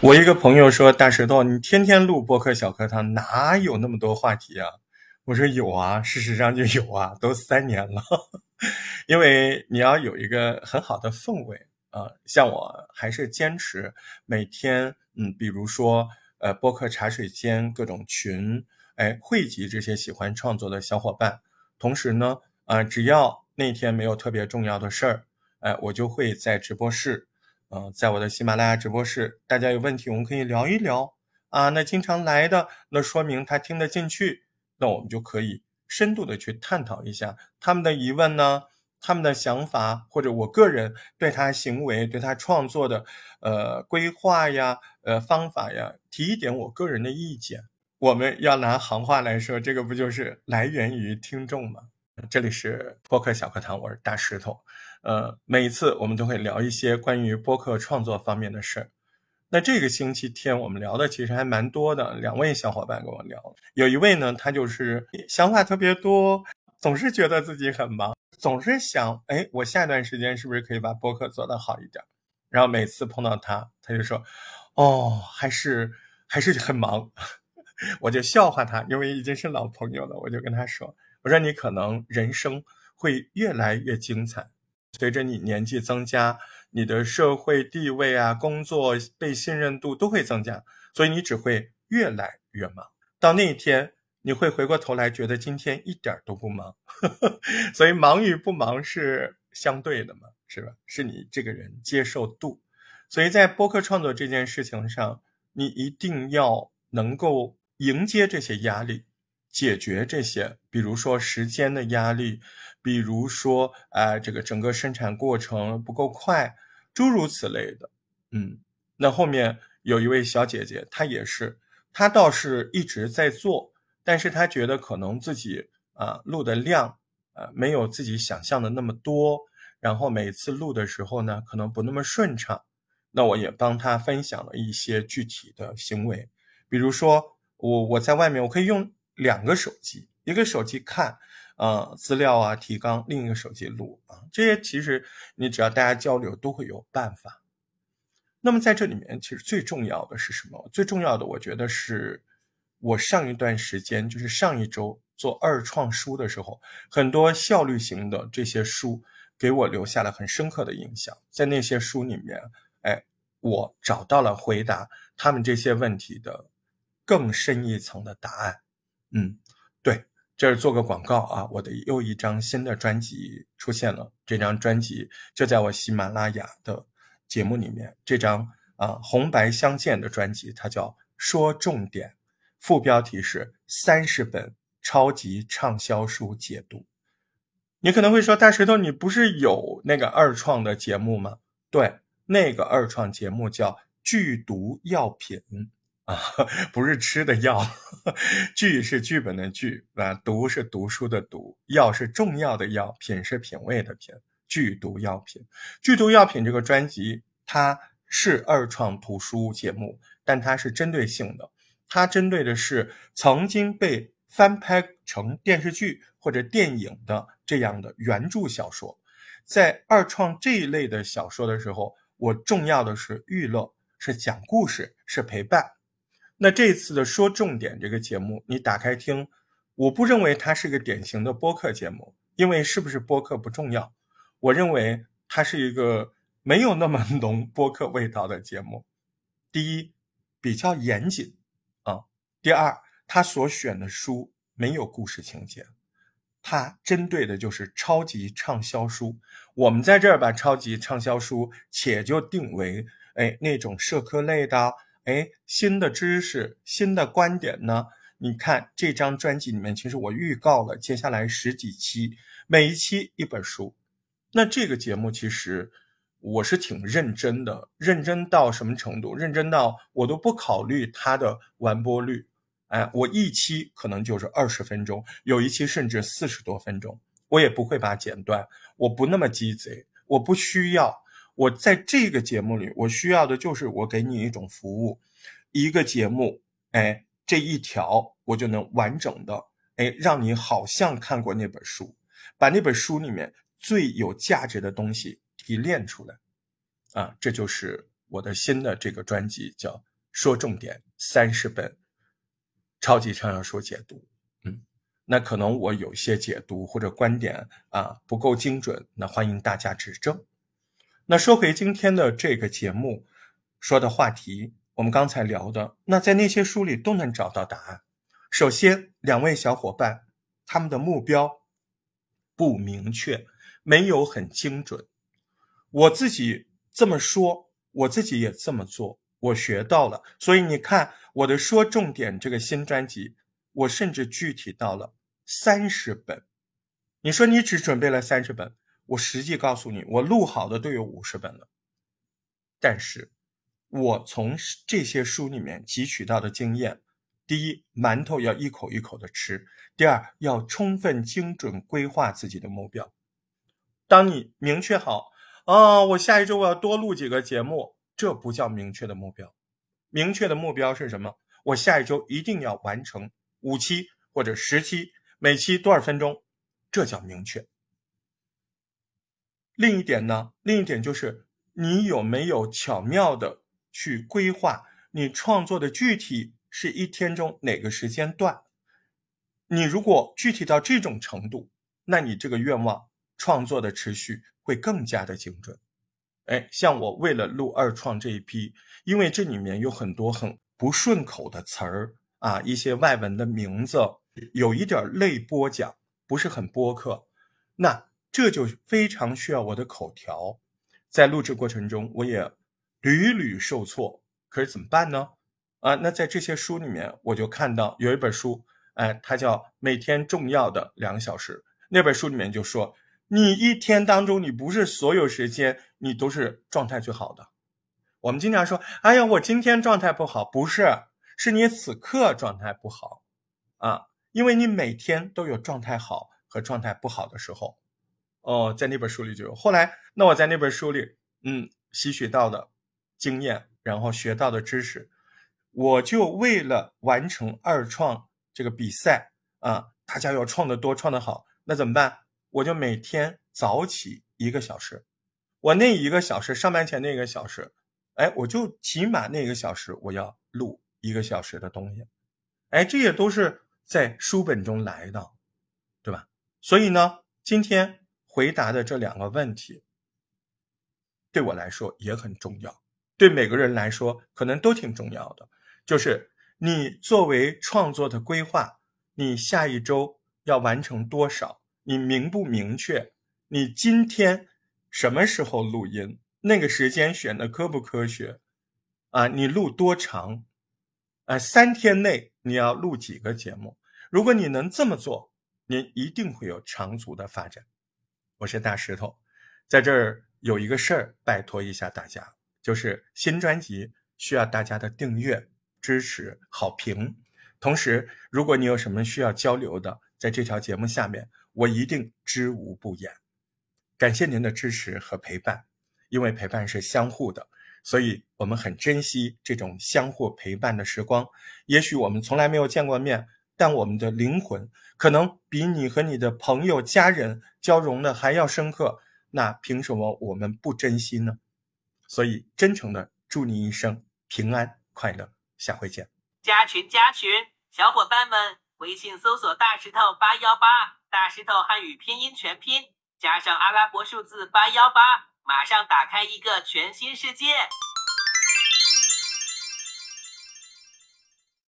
我一个朋友说：“大石头，你天天录播客小课堂，哪有那么多话题啊？”我说：“有啊，事实上就有啊，都三年了。因为你要有一个很好的氛围啊，像我还是坚持每天，嗯，比如说呃，播客茶水间各种群，哎，汇集这些喜欢创作的小伙伴。同时呢，啊，只要那天没有特别重要的事儿，哎，我就会在直播室。”嗯，在我的喜马拉雅直播室，大家有问题我们可以聊一聊啊。那经常来的，那说明他听得进去，那我们就可以深度的去探讨一下他们的疑问呢，他们的想法，或者我个人对他行为、对他创作的呃规划呀、呃方法呀，提一点我个人的意见。我们要拿行话来说，这个不就是来源于听众吗？这里是播客小课堂，我是大石头。呃，每一次我们都会聊一些关于播客创作方面的事儿。那这个星期天我们聊的其实还蛮多的，两位小伙伴跟我聊。有一位呢，他就是想法特别多，总是觉得自己很忙，总是想，哎，我下一段时间是不是可以把播客做得好一点？然后每次碰到他，他就说，哦，还是还是很忙。我就笑话他，因为已经是老朋友了，我就跟他说，我说你可能人生会越来越精彩。随着你年纪增加，你的社会地位啊、工作被信任度都会增加，所以你只会越来越忙。到那一天，你会回过头来觉得今天一点都不忙。所以忙与不忙是相对的嘛，是吧？是你这个人接受度。所以在播客创作这件事情上，你一定要能够迎接这些压力。解决这些，比如说时间的压力，比如说啊，这个整个生产过程不够快，诸如此类的。嗯，那后面有一位小姐姐，她也是，她倒是一直在做，但是她觉得可能自己啊录的量啊没有自己想象的那么多，然后每次录的时候呢，可能不那么顺畅。那我也帮她分享了一些具体的行为，比如说我我在外面我可以用。两个手机，一个手机看，呃，资料啊，提纲；另一个手机录啊，这些其实你只要大家交流都会有办法。那么在这里面，其实最重要的是什么？最重要的，我觉得是我上一段时间，就是上一周做二创书的时候，很多效率型的这些书给我留下了很深刻的印象。在那些书里面，哎，我找到了回答他们这些问题的更深一层的答案。嗯，对，这是做个广告啊！我的又一张新的专辑出现了，这张专辑就在我喜马拉雅的节目里面。这张啊红白相间的专辑，它叫《说重点》，副标题是三十本超级畅销书解读。你可能会说，大石头，你不是有那个二创的节目吗？对，那个二创节目叫《剧毒药品》。啊，不是吃的药，剧是剧本的剧啊，读是读书的读，药是重要的药，品是品味的品，剧毒药品，剧毒药品这个专辑它是二创图书节目，但它是针对性的，它针对的是曾经被翻拍成电视剧或者电影的这样的原著小说，在二创这一类的小说的时候，我重要的是娱乐，是讲故事，是陪伴。那这次的说重点这个节目，你打开听，我不认为它是个典型的播客节目，因为是不是播客不重要，我认为它是一个没有那么浓播客味道的节目。第一，比较严谨啊；第二，他所选的书没有故事情节，它针对的就是超级畅销书。我们在这儿把超级畅销书且就定为哎那种社科类的。哎，新的知识、新的观点呢？你看这张专辑里面，其实我预告了接下来十几期，每一期一本书。那这个节目其实我是挺认真的，认真到什么程度？认真到我都不考虑它的完播率。哎，我一期可能就是二十分钟，有一期甚至四十多分钟，我也不会把它剪断。我不那么鸡贼，我不需要。我在这个节目里，我需要的就是我给你一种服务，一个节目，哎，这一条我就能完整的，哎，让你好像看过那本书。把那本书里面最有价值的东西提炼出来。啊，这就是我的新的这个专辑，叫《说重点三十本超级畅销书解读》。嗯，那可能我有些解读或者观点啊不够精准，那欢迎大家指正。那说回今天的这个节目说的话题，我们刚才聊的，那在那些书里都能找到答案。首先，两位小伙伴他们的目标不明确，没有很精准。我自己。这么说，我自己也这么做，我学到了。所以你看，我的说重点这个新专辑，我甚至具体到了三十本。你说你只准备了三十本，我实际告诉你，我录好的都有五十本了。但是，我从这些书里面汲取到的经验，第一，馒头要一口一口的吃；第二，要充分精准规划自己的目标。当你明确好。啊，我下一周我要多录几个节目，这不叫明确的目标。明确的目标是什么？我下一周一定要完成五期或者十期，每期多少分钟，这叫明确。另一点呢？另一点就是你有没有巧妙的去规划你创作的具体是一天中哪个时间段？你如果具体到这种程度，那你这个愿望创作的持续。会更加的精准，哎，像我为了录二创这一批，因为这里面有很多很不顺口的词儿啊，一些外文的名字，有一点类播讲，不是很播客，那这就非常需要我的口条，在录制过程中我也屡屡受挫，可是怎么办呢？啊，那在这些书里面，我就看到有一本书，哎，它叫《每天重要的两个小时》，那本书里面就说。你一天当中，你不是所有时间你都是状态最好的。我们经常说：“哎呀，我今天状态不好。”不是，是你此刻状态不好啊，因为你每天都有状态好和状态不好的时候。哦，在那本书里就有。后来，那我在那本书里，嗯，吸取到的经验，然后学到的知识，我就为了完成二创这个比赛啊，大家要创的多，创的好，那怎么办？我就每天早起一个小时，我那一个小时上班前那个小时，哎，我就起码那一个小时我要录一个小时的东西，哎，这也都是在书本中来的，对吧？所以呢，今天回答的这两个问题，对我来说也很重要，对每个人来说可能都挺重要的，就是你作为创作的规划，你下一周要完成多少？你明不明确？你今天什么时候录音？那个时间选的科不科学？啊，你录多长？啊，三天内你要录几个节目？如果你能这么做，您一定会有长足的发展。我是大石头，在这儿有一个事儿，拜托一下大家，就是新专辑需要大家的订阅、支持、好评。同时，如果你有什么需要交流的，在这条节目下面。我一定知无不言，感谢您的支持和陪伴，因为陪伴是相互的，所以我们很珍惜这种相互陪伴的时光。也许我们从来没有见过面，但我们的灵魂可能比你和你的朋友、家人交融的还要深刻。那凭什么我们不珍惜呢？所以，真诚的祝你一生平安快乐，下回见。加群加群，小伙伴们，微信搜索大石头八幺八。大石头汉语拼音全拼加上阿拉伯数字八幺八，马上打开一个全新世界。